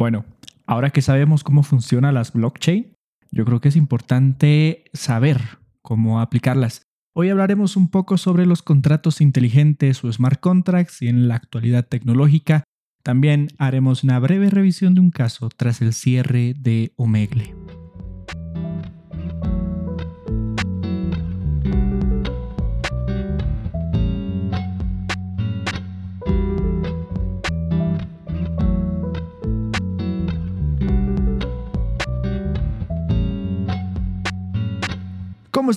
Bueno, ahora que sabemos cómo funcionan las blockchain, yo creo que es importante saber cómo aplicarlas. Hoy hablaremos un poco sobre los contratos inteligentes o smart contracts y en la actualidad tecnológica. También haremos una breve revisión de un caso tras el cierre de Omegle.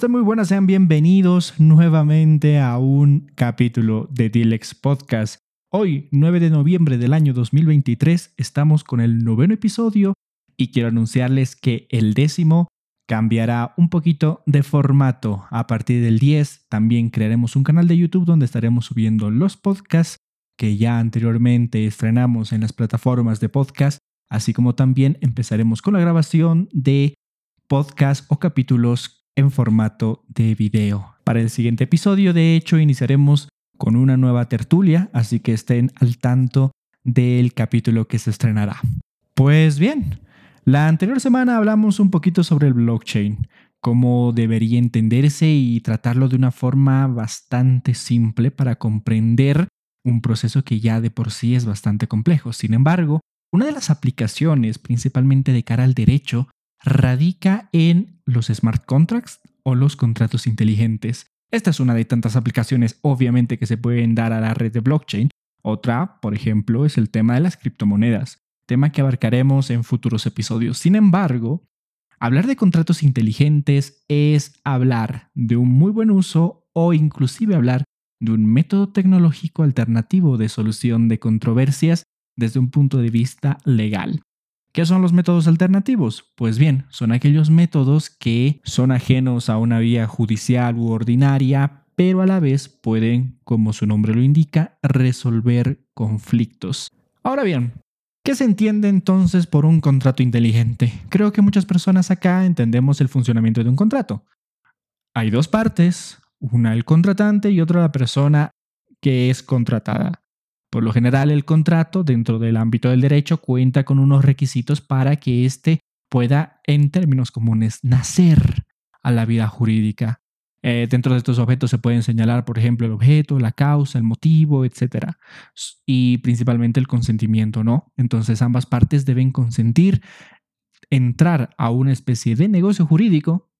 ¿Cómo? Muy buenas, sean bienvenidos nuevamente a un capítulo de Dilex Podcast. Hoy, 9 de noviembre del año 2023, estamos con el noveno episodio y quiero anunciarles que el décimo cambiará un poquito de formato. A partir del 10 también crearemos un canal de YouTube donde estaremos subiendo los podcasts que ya anteriormente estrenamos en las plataformas de podcast, así como también empezaremos con la grabación de podcasts o capítulos en formato de video. Para el siguiente episodio, de hecho, iniciaremos con una nueva tertulia, así que estén al tanto del capítulo que se estrenará. Pues bien, la anterior semana hablamos un poquito sobre el blockchain, cómo debería entenderse y tratarlo de una forma bastante simple para comprender un proceso que ya de por sí es bastante complejo. Sin embargo, una de las aplicaciones, principalmente de cara al derecho, radica en los smart contracts o los contratos inteligentes. Esta es una de tantas aplicaciones obviamente que se pueden dar a la red de blockchain. Otra, por ejemplo, es el tema de las criptomonedas, tema que abarcaremos en futuros episodios. Sin embargo, hablar de contratos inteligentes es hablar de un muy buen uso o inclusive hablar de un método tecnológico alternativo de solución de controversias desde un punto de vista legal. ¿Qué son los métodos alternativos? Pues bien, son aquellos métodos que son ajenos a una vía judicial u ordinaria, pero a la vez pueden, como su nombre lo indica, resolver conflictos. Ahora bien, ¿qué se entiende entonces por un contrato inteligente? Creo que muchas personas acá entendemos el funcionamiento de un contrato. Hay dos partes, una el contratante y otra la persona que es contratada. Por lo general, el contrato dentro del ámbito del derecho cuenta con unos requisitos para que éste pueda, en términos comunes, nacer a la vida jurídica. Eh, dentro de estos objetos se pueden señalar, por ejemplo, el objeto, la causa, el motivo, etc. Y principalmente el consentimiento, ¿no? Entonces ambas partes deben consentir entrar a una especie de negocio jurídico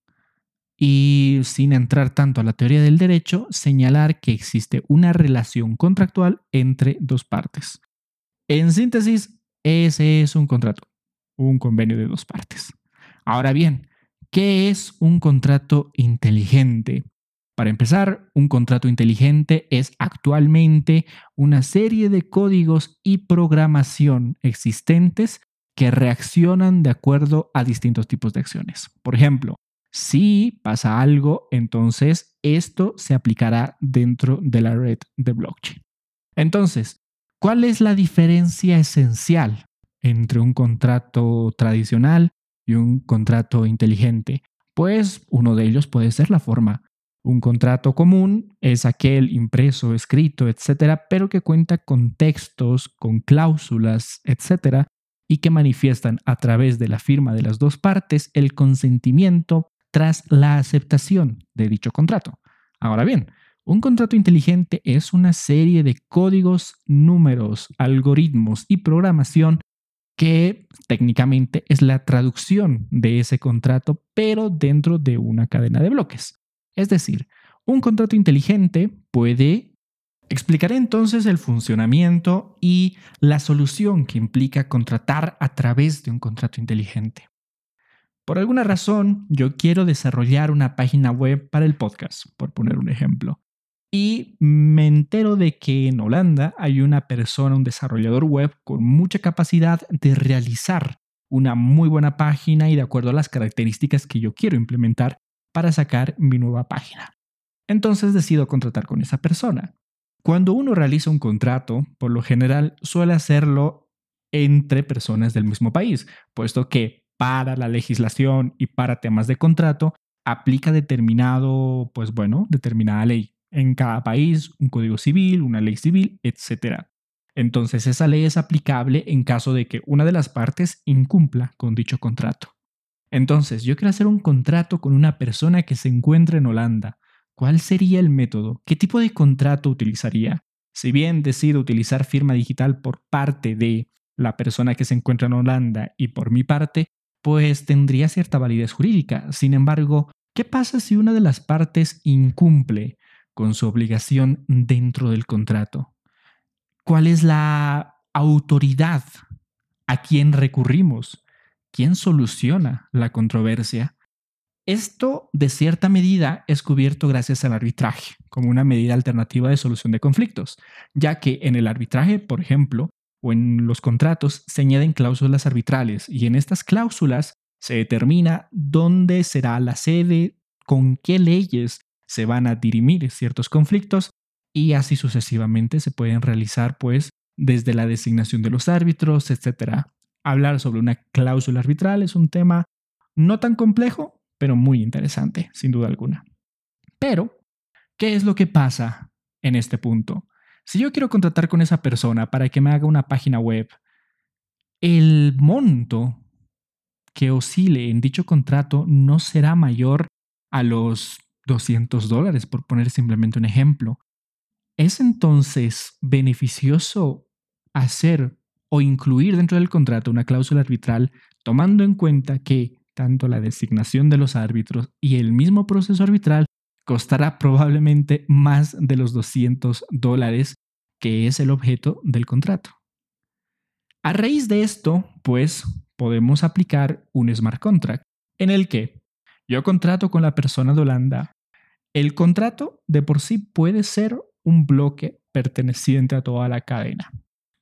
y sin entrar tanto a la teoría del derecho, señalar que existe una relación contractual entre dos partes. En síntesis, ese es un contrato, un convenio de dos partes. Ahora bien, ¿qué es un contrato inteligente? Para empezar, un contrato inteligente es actualmente una serie de códigos y programación existentes que reaccionan de acuerdo a distintos tipos de acciones. Por ejemplo, si pasa algo, entonces esto se aplicará dentro de la red de blockchain. Entonces, ¿cuál es la diferencia esencial entre un contrato tradicional y un contrato inteligente? Pues uno de ellos puede ser la forma. Un contrato común es aquel impreso, escrito, etcétera, pero que cuenta con textos, con cláusulas, etcétera, y que manifiestan a través de la firma de las dos partes el consentimiento tras la aceptación de dicho contrato. Ahora bien, un contrato inteligente es una serie de códigos, números, algoritmos y programación que técnicamente es la traducción de ese contrato, pero dentro de una cadena de bloques. Es decir, un contrato inteligente puede explicar entonces el funcionamiento y la solución que implica contratar a través de un contrato inteligente. Por alguna razón, yo quiero desarrollar una página web para el podcast, por poner un ejemplo. Y me entero de que en Holanda hay una persona, un desarrollador web con mucha capacidad de realizar una muy buena página y de acuerdo a las características que yo quiero implementar para sacar mi nueva página. Entonces decido contratar con esa persona. Cuando uno realiza un contrato, por lo general suele hacerlo entre personas del mismo país, puesto que para la legislación y para temas de contrato, aplica determinado, pues bueno, determinada ley. En cada país, un código civil, una ley civil, etc. Entonces esa ley es aplicable en caso de que una de las partes incumpla con dicho contrato. Entonces, yo quiero hacer un contrato con una persona que se encuentra en Holanda. ¿Cuál sería el método? ¿Qué tipo de contrato utilizaría? Si bien decido utilizar firma digital por parte de la persona que se encuentra en Holanda y por mi parte, pues tendría cierta validez jurídica. Sin embargo, ¿qué pasa si una de las partes incumple con su obligación dentro del contrato? ¿Cuál es la autoridad a quien recurrimos? ¿Quién soluciona la controversia? Esto, de cierta medida, es cubierto gracias al arbitraje, como una medida alternativa de solución de conflictos, ya que en el arbitraje, por ejemplo, o en los contratos, se añaden cláusulas arbitrales y en estas cláusulas se determina dónde será la sede, con qué leyes se van a dirimir ciertos conflictos y así sucesivamente se pueden realizar, pues, desde la designación de los árbitros, etcétera hablar sobre una cláusula arbitral es un tema no tan complejo, pero muy interesante, sin duda alguna. Pero, ¿qué es lo que pasa en este punto? Si yo quiero contratar con esa persona para que me haga una página web, el monto que oscile en dicho contrato no será mayor a los 200 dólares, por poner simplemente un ejemplo. ¿Es entonces beneficioso hacer o incluir dentro del contrato una cláusula arbitral tomando en cuenta que tanto la designación de los árbitros y el mismo proceso arbitral costará probablemente más de los 200 dólares que es el objeto del contrato. A raíz de esto, pues podemos aplicar un smart contract en el que yo contrato con la persona de Holanda. El contrato de por sí puede ser un bloque perteneciente a toda la cadena.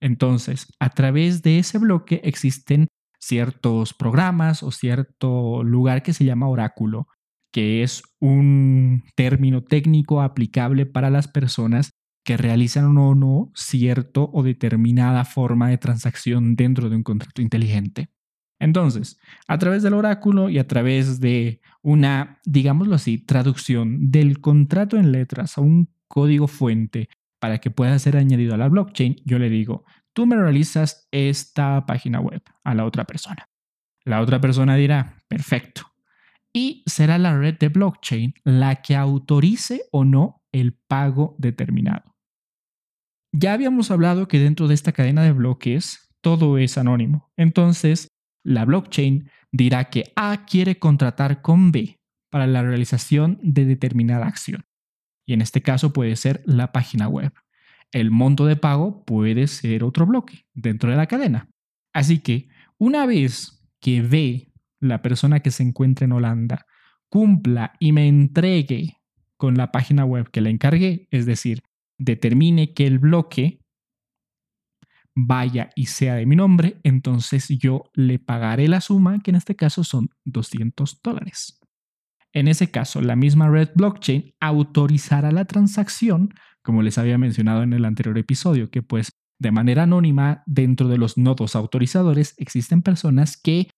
Entonces, a través de ese bloque existen ciertos programas o cierto lugar que se llama oráculo, que es un término técnico aplicable para las personas que realizan o no cierto o determinada forma de transacción dentro de un contrato inteligente. Entonces, a través del oráculo y a través de una, digámoslo así, traducción del contrato en letras a un código fuente para que pueda ser añadido a la blockchain, yo le digo, tú me realizas esta página web a la otra persona. La otra persona dirá, perfecto. Y será la red de blockchain la que autorice o no el pago determinado. Ya habíamos hablado que dentro de esta cadena de bloques todo es anónimo. Entonces, la blockchain dirá que A quiere contratar con B para la realización de determinada acción y en este caso puede ser la página web. El monto de pago puede ser otro bloque dentro de la cadena. Así que una vez que ve la persona que se encuentra en Holanda cumpla y me entregue con la página web que le encargué, es decir, determine que el bloque vaya y sea de mi nombre, entonces yo le pagaré la suma, que en este caso son 200 dólares. En ese caso, la misma red blockchain autorizará la transacción, como les había mencionado en el anterior episodio, que pues de manera anónima dentro de los nodos autorizadores existen personas que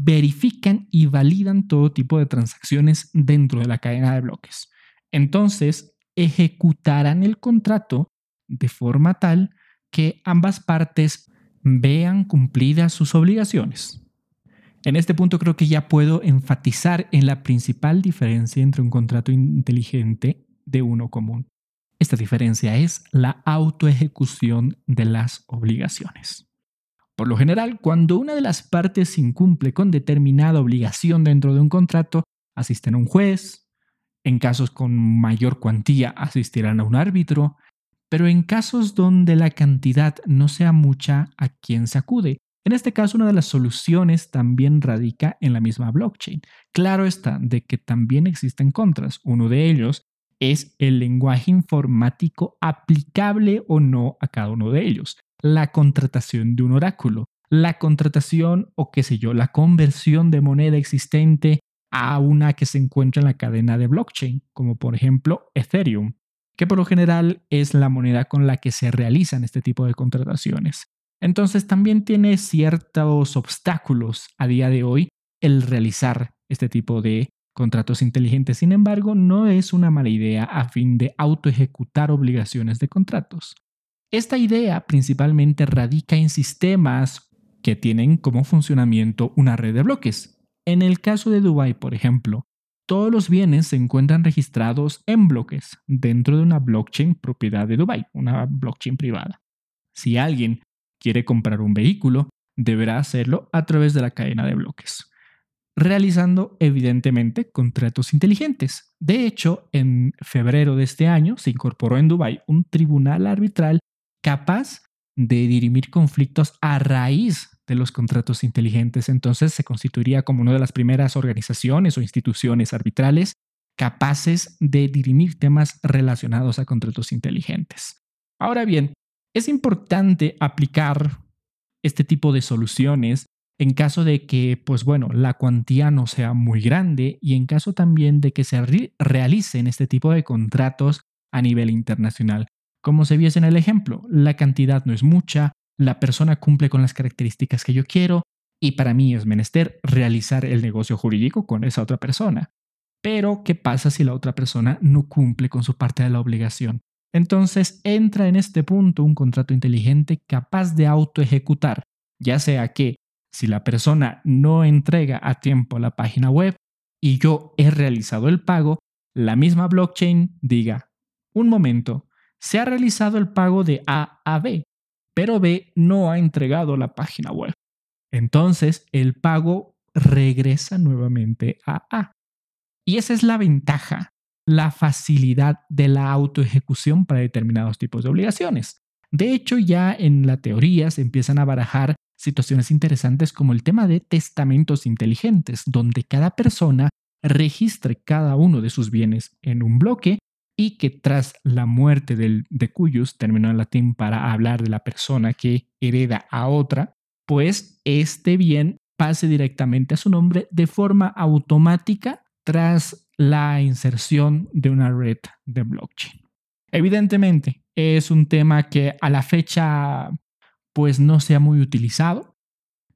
verifican y validan todo tipo de transacciones dentro de la cadena de bloques. Entonces, ejecutarán el contrato de forma tal que ambas partes vean cumplidas sus obligaciones. En este punto creo que ya puedo enfatizar en la principal diferencia entre un contrato inteligente de uno común. Esta diferencia es la autoejecución de las obligaciones. Por lo general, cuando una de las partes incumple con determinada obligación dentro de un contrato, asisten a un juez, en casos con mayor cuantía asistirán a un árbitro, pero en casos donde la cantidad no sea mucha, ¿a quién se acude? En este caso, una de las soluciones también radica en la misma blockchain. Claro está de que también existen contras. Uno de ellos es el lenguaje informático aplicable o no a cada uno de ellos. La contratación de un oráculo, la contratación o qué sé yo, la conversión de moneda existente a una que se encuentra en la cadena de blockchain, como por ejemplo Ethereum, que por lo general es la moneda con la que se realizan este tipo de contrataciones. Entonces también tiene ciertos obstáculos a día de hoy el realizar este tipo de contratos inteligentes. Sin embargo, no es una mala idea a fin de autoejecutar obligaciones de contratos. Esta idea principalmente radica en sistemas que tienen como funcionamiento una red de bloques. En el caso de Dubai, por ejemplo, todos los bienes se encuentran registrados en bloques dentro de una blockchain propiedad de Dubai, una blockchain privada. Si alguien quiere comprar un vehículo, deberá hacerlo a través de la cadena de bloques, realizando evidentemente contratos inteligentes. De hecho, en febrero de este año se incorporó en Dubai un tribunal arbitral capaz de dirimir conflictos a raíz de los contratos inteligentes. Entonces se constituiría como una de las primeras organizaciones o instituciones arbitrales capaces de dirimir temas relacionados a contratos inteligentes. Ahora bien, es importante aplicar este tipo de soluciones en caso de que, pues bueno, la cuantía no sea muy grande y en caso también de que se realicen este tipo de contratos a nivel internacional. Como se viese en el ejemplo, la cantidad no es mucha, la persona cumple con las características que yo quiero y para mí es menester realizar el negocio jurídico con esa otra persona. Pero, ¿qué pasa si la otra persona no cumple con su parte de la obligación? Entonces entra en este punto un contrato inteligente capaz de autoejecutar, ya sea que si la persona no entrega a tiempo la página web y yo he realizado el pago, la misma blockchain diga, un momento, se ha realizado el pago de A a B, pero B no ha entregado la página web. Entonces el pago regresa nuevamente a A. Y esa es la ventaja, la facilidad de la autoejecución para determinados tipos de obligaciones. De hecho, ya en la teoría se empiezan a barajar situaciones interesantes como el tema de testamentos inteligentes, donde cada persona registre cada uno de sus bienes en un bloque y que tras la muerte del, de cuyos, término en latín para hablar de la persona que hereda a otra, pues este bien pase directamente a su nombre de forma automática tras la inserción de una red de blockchain. Evidentemente, es un tema que a la fecha pues no sea muy utilizado.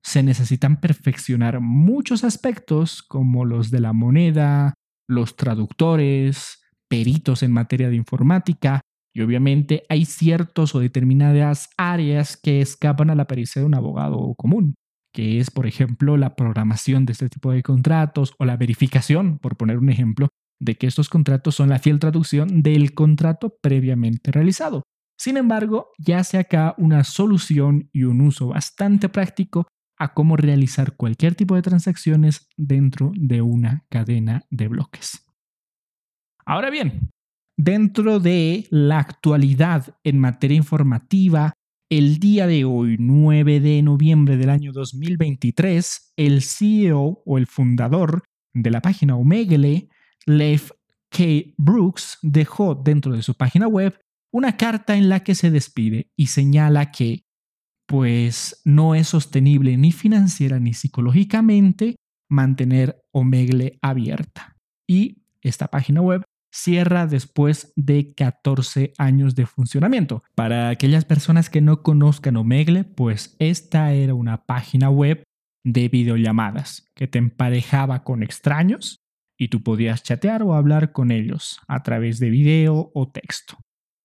Se necesitan perfeccionar muchos aspectos como los de la moneda, los traductores, peritos en materia de informática y obviamente hay ciertos o determinadas áreas que escapan a la pericia de un abogado común, que es, por ejemplo, la programación de este tipo de contratos o la verificación, por poner un ejemplo, de que estos contratos son la fiel traducción del contrato previamente realizado. Sin embargo, ya se acá una solución y un uso bastante práctico a cómo realizar cualquier tipo de transacciones dentro de una cadena de bloques. Ahora bien, dentro de la actualidad en materia informativa, el día de hoy, 9 de noviembre del año 2023, el CEO o el fundador de la página Omegle, Leif K. Brooks, dejó dentro de su página web una carta en la que se despide y señala que pues no es sostenible ni financiera ni psicológicamente mantener Omegle abierta. Y esta página web cierra después de 14 años de funcionamiento. Para aquellas personas que no conozcan Omegle, pues esta era una página web de videollamadas que te emparejaba con extraños y tú podías chatear o hablar con ellos a través de video o texto.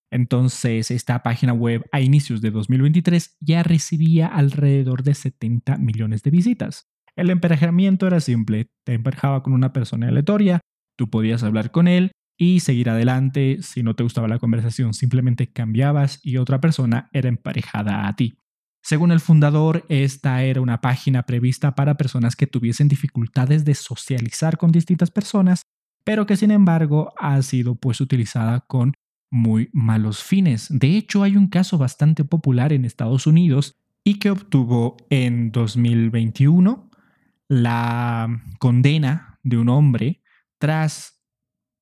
Entonces, esta página web a inicios de 2023 ya recibía alrededor de 70 millones de visitas. El emparejamiento era simple, te emparejaba con una persona aleatoria, tú podías hablar con él y seguir adelante. Si no te gustaba la conversación, simplemente cambiabas y otra persona era emparejada a ti. Según el fundador, esta era una página prevista para personas que tuviesen dificultades de socializar con distintas personas, pero que sin embargo ha sido pues utilizada con muy malos fines. De hecho, hay un caso bastante popular en Estados Unidos y que obtuvo en 2021 la condena de un hombre tras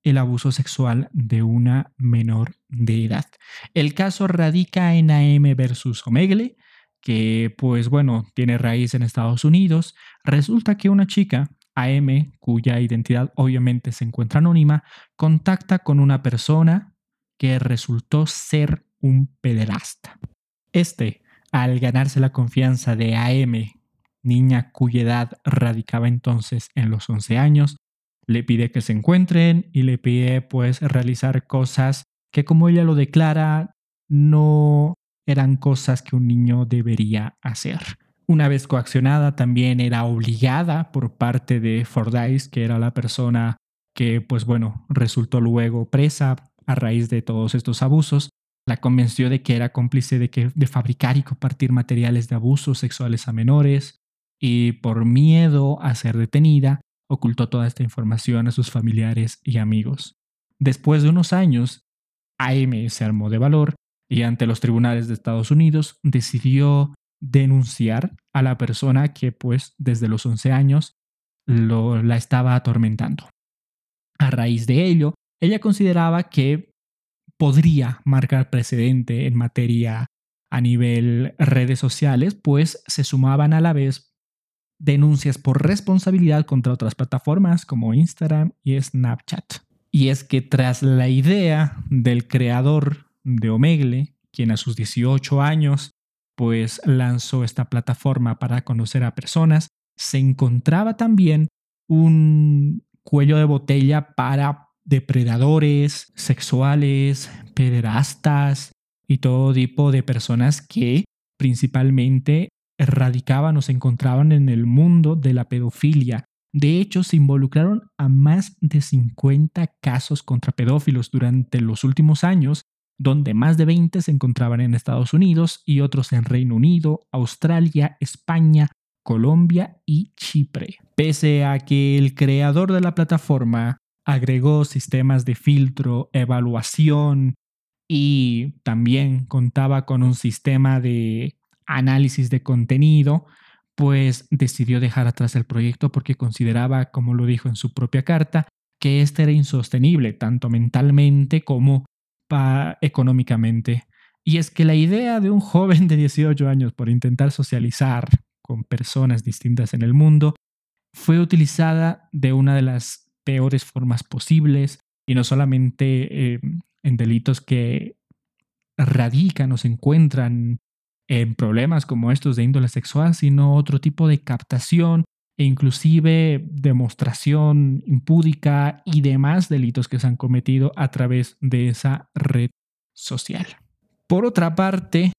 el abuso sexual de una menor de edad. El caso radica en AM versus Omegle, que pues bueno, tiene raíz en Estados Unidos. Resulta que una chica, AM, cuya identidad obviamente se encuentra anónima, contacta con una persona que resultó ser un pederasta. Este, al ganarse la confianza de AM, niña cuya edad radicaba entonces en los 11 años, le pide que se encuentren y le pide pues realizar cosas que como ella lo declara no eran cosas que un niño debería hacer. Una vez coaccionada, también era obligada por parte de Fordyce, que era la persona que, pues bueno, resultó luego presa a raíz de todos estos abusos, la convenció de que era cómplice de, que, de fabricar y compartir materiales de abusos sexuales a menores y por miedo a ser detenida, ocultó toda esta información a sus familiares y amigos. Después de unos años, AM se armó de valor y ante los tribunales de Estados Unidos decidió denunciar a la persona que pues desde los 11 años la estaba atormentando. A raíz de ello, ella consideraba que podría marcar precedente en materia a nivel redes sociales, pues se sumaban a la vez denuncias por responsabilidad contra otras plataformas como Instagram y Snapchat. Y es que tras la idea del creador de Omegle, quien a sus 18 años pues lanzó esta plataforma para conocer a personas, se encontraba también un cuello de botella para depredadores sexuales, pederastas y todo tipo de personas que principalmente erradicaban o se encontraban en el mundo de la pedofilia. De hecho, se involucraron a más de 50 casos contra pedófilos durante los últimos años, donde más de 20 se encontraban en Estados Unidos y otros en Reino Unido, Australia, España, Colombia y Chipre. Pese a que el creador de la plataforma agregó sistemas de filtro, evaluación y también contaba con un sistema de análisis de contenido, pues decidió dejar atrás el proyecto porque consideraba, como lo dijo en su propia carta, que este era insostenible, tanto mentalmente como económicamente. Y es que la idea de un joven de 18 años por intentar socializar con personas distintas en el mundo fue utilizada de una de las peores formas posibles y no solamente eh, en delitos que radican o se encuentran en problemas como estos de índole sexual, sino otro tipo de captación e inclusive demostración impúdica y demás delitos que se han cometido a través de esa red social. Por otra parte,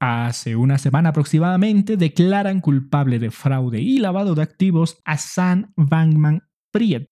hace una semana aproximadamente declaran culpable de fraude y lavado de activos a Sam Bankman Fried,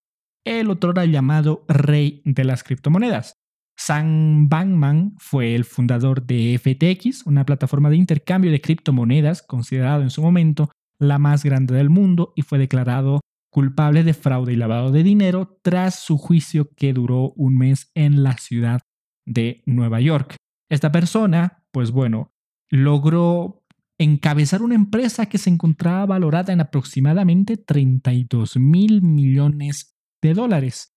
el otro llamado rey de las criptomonedas. Sam Bankman fue el fundador de FTX, una plataforma de intercambio de criptomonedas considerado en su momento la más grande del mundo y fue declarado culpable de fraude y lavado de dinero tras su juicio que duró un mes en la ciudad de Nueva York. Esta persona, pues bueno, logró encabezar una empresa que se encontraba valorada en aproximadamente 32 mil millones de dólares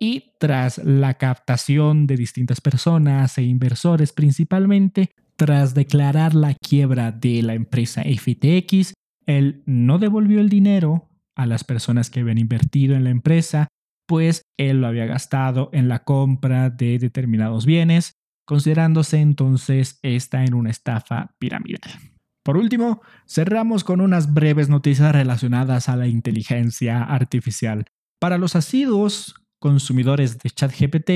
y tras la captación de distintas personas e inversores principalmente, tras declarar la quiebra de la empresa FTX, él no devolvió el dinero a las personas que habían invertido en la empresa, pues él lo había gastado en la compra de determinados bienes, considerándose entonces esta en una estafa piramidal. Por último, cerramos con unas breves noticias relacionadas a la inteligencia artificial. Para los asiduos consumidores de ChatGPT,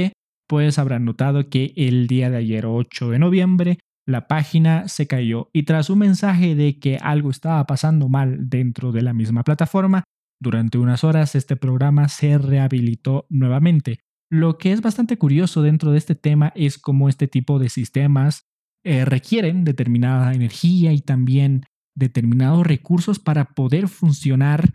pues habrán notado que el día de ayer, 8 de noviembre, la página se cayó y tras un mensaje de que algo estaba pasando mal dentro de la misma plataforma, durante unas horas este programa se rehabilitó nuevamente. Lo que es bastante curioso dentro de este tema es cómo este tipo de sistemas eh, requieren determinada energía y también determinados recursos para poder funcionar,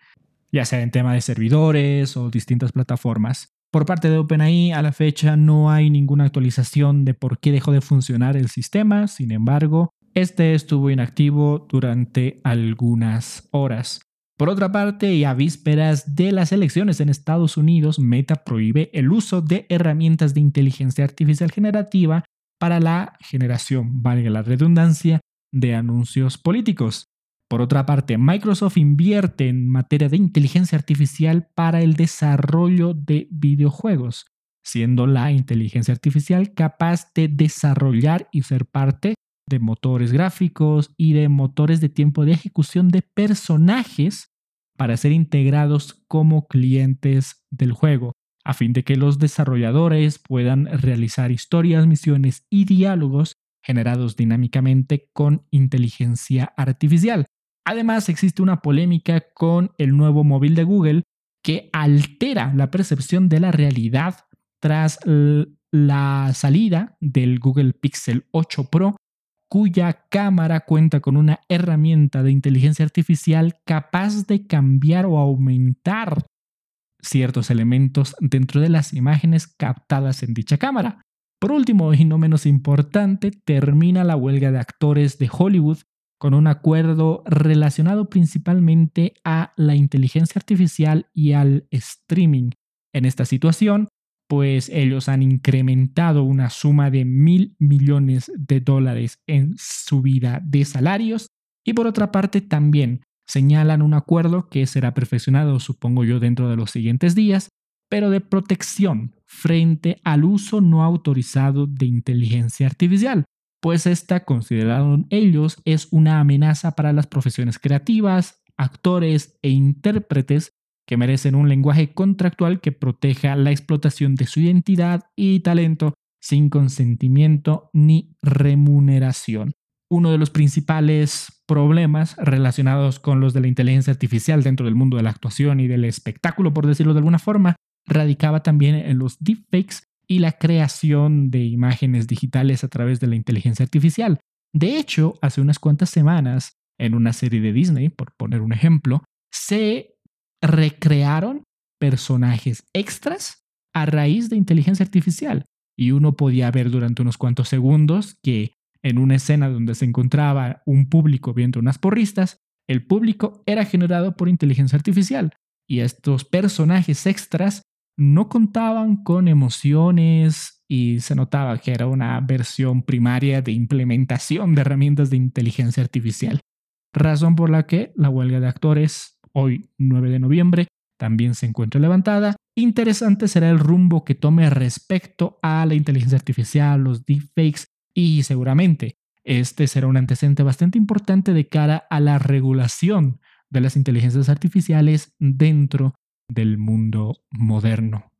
ya sea en tema de servidores o distintas plataformas. Por parte de OpenAI, a la fecha no hay ninguna actualización de por qué dejó de funcionar el sistema, sin embargo, este estuvo inactivo durante algunas horas. Por otra parte, y a vísperas de las elecciones en Estados Unidos, Meta prohíbe el uso de herramientas de inteligencia artificial generativa para la generación, valga la redundancia, de anuncios políticos. Por otra parte, Microsoft invierte en materia de inteligencia artificial para el desarrollo de videojuegos, siendo la inteligencia artificial capaz de desarrollar y ser parte de motores gráficos y de motores de tiempo de ejecución de personajes para ser integrados como clientes del juego, a fin de que los desarrolladores puedan realizar historias, misiones y diálogos generados dinámicamente con inteligencia artificial. Además, existe una polémica con el nuevo móvil de Google que altera la percepción de la realidad tras la salida del Google Pixel 8 Pro, cuya cámara cuenta con una herramienta de inteligencia artificial capaz de cambiar o aumentar ciertos elementos dentro de las imágenes captadas en dicha cámara. Por último, y no menos importante, termina la huelga de actores de Hollywood con un acuerdo relacionado principalmente a la inteligencia artificial y al streaming. En esta situación, pues ellos han incrementado una suma de mil millones de dólares en subida de salarios y por otra parte también señalan un acuerdo que será perfeccionado, supongo yo, dentro de los siguientes días, pero de protección frente al uso no autorizado de inteligencia artificial, pues esta, consideraron ellos, es una amenaza para las profesiones creativas, actores e intérpretes que merecen un lenguaje contractual que proteja la explotación de su identidad y talento sin consentimiento ni remuneración. Uno de los principales problemas relacionados con los de la inteligencia artificial dentro del mundo de la actuación y del espectáculo, por decirlo de alguna forma, radicaba también en los deepfakes y la creación de imágenes digitales a través de la inteligencia artificial. De hecho, hace unas cuantas semanas, en una serie de Disney, por poner un ejemplo, se recrearon personajes extras a raíz de inteligencia artificial. Y uno podía ver durante unos cuantos segundos que en una escena donde se encontraba un público viendo unas porristas, el público era generado por inteligencia artificial. Y estos personajes extras no contaban con emociones y se notaba que era una versión primaria de implementación de herramientas de inteligencia artificial. Razón por la que la huelga de actores, hoy 9 de noviembre, también se encuentra levantada. Interesante será el rumbo que tome respecto a la inteligencia artificial, los deepfakes y seguramente este será un antecedente bastante importante de cara a la regulación de las inteligencias artificiales dentro del mundo moderno.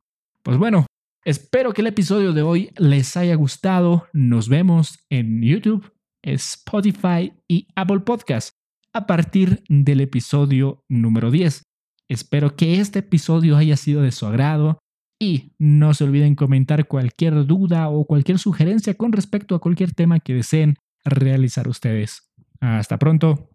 Pues bueno, espero que el episodio de hoy les haya gustado. Nos vemos en YouTube, Spotify y Apple Podcast a partir del episodio número 10. Espero que este episodio haya sido de su agrado y no se olviden comentar cualquier duda o cualquier sugerencia con respecto a cualquier tema que deseen realizar ustedes. Hasta pronto.